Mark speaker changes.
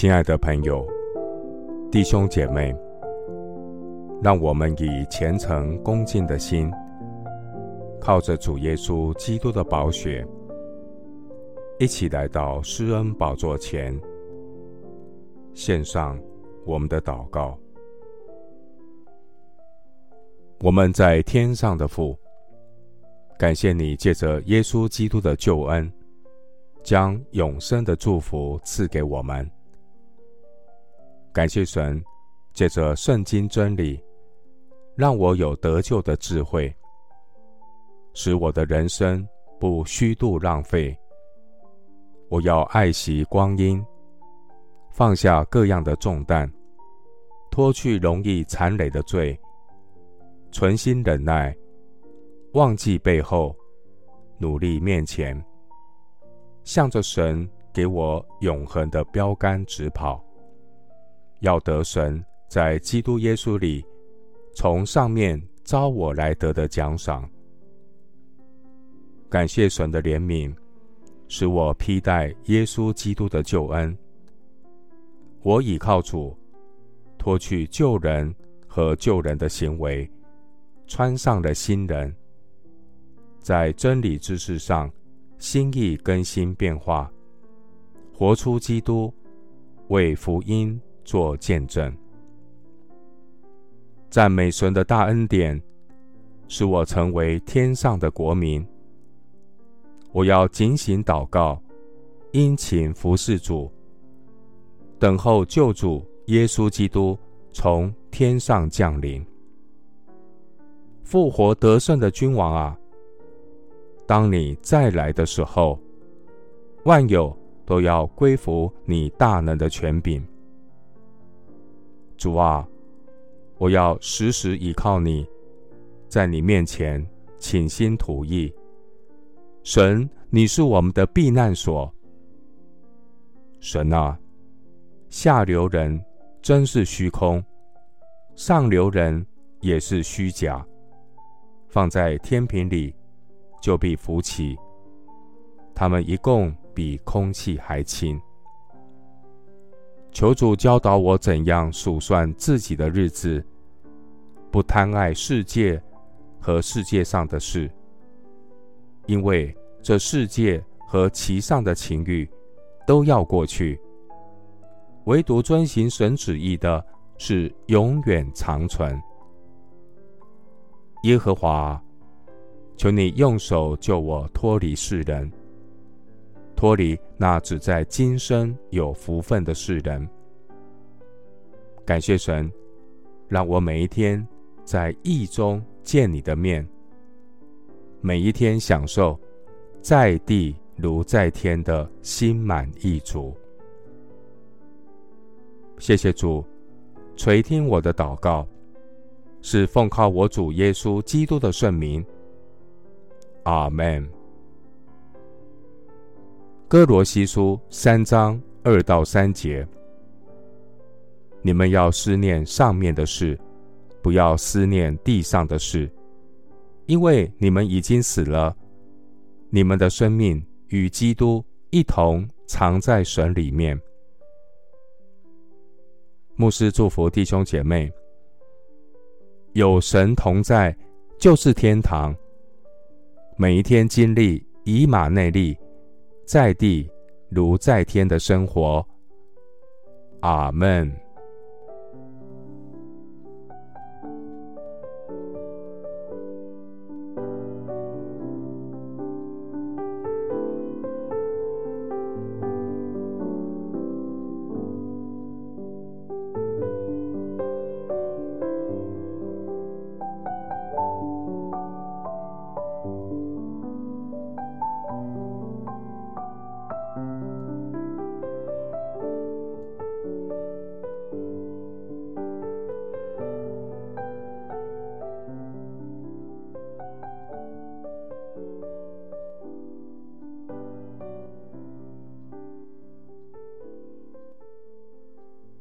Speaker 1: 亲爱的朋友、弟兄姐妹，让我们以虔诚恭敬的心，靠着主耶稣基督的宝血，一起来到施恩宝座前，献上我们的祷告。我们在天上的父，感谢你借着耶稣基督的救恩，将永生的祝福赐给我们。感谢神，借着圣经真理，让我有得救的智慧，使我的人生不虚度浪费。我要爱惜光阴，放下各样的重担，脱去容易残累的罪，存心忍耐，忘记背后，努力面前，向着神给我永恒的标杆直跑。要得神在基督耶稣里从上面召我来得的奖赏。感谢神的怜悯，使我披戴耶稣基督的救恩。我倚靠主，脱去旧人和旧人的行为，穿上了新人。在真理知识上，心意更新变化，活出基督，为福音。做见证，赞美神的大恩典，使我成为天上的国民。我要警醒祷告，殷勤服侍主，等候救主耶稣基督从天上降临。复活得胜的君王啊，当你再来的时候，万有都要归服你大能的权柄。主啊，我要时时倚靠你，在你面前倾心吐意。神，你是我们的避难所。神啊，下流人真是虚空，上流人也是虚假。放在天平里，就必浮起。他们一共比空气还轻。求主教导我怎样数算自己的日子，不贪爱世界和世界上的事，因为这世界和其上的情欲都要过去，唯独遵行神旨意的是永远长存。耶和华，求你用手救我脱离世人。脱离那只在今生有福分的世人。感谢神，让我每一天在义中见你的面，每一天享受在地如在天的心满意足。谢谢主垂听我的祷告，是奉靠我主耶稣基督的圣名。阿门。哥罗西书三章二到三节：你们要思念上面的事，不要思念地上的事，因为你们已经死了，你们的生命与基督一同藏在神里面。牧师祝福弟兄姐妹，有神同在就是天堂。每一天经历以马内利。在地如在天的生活，阿门。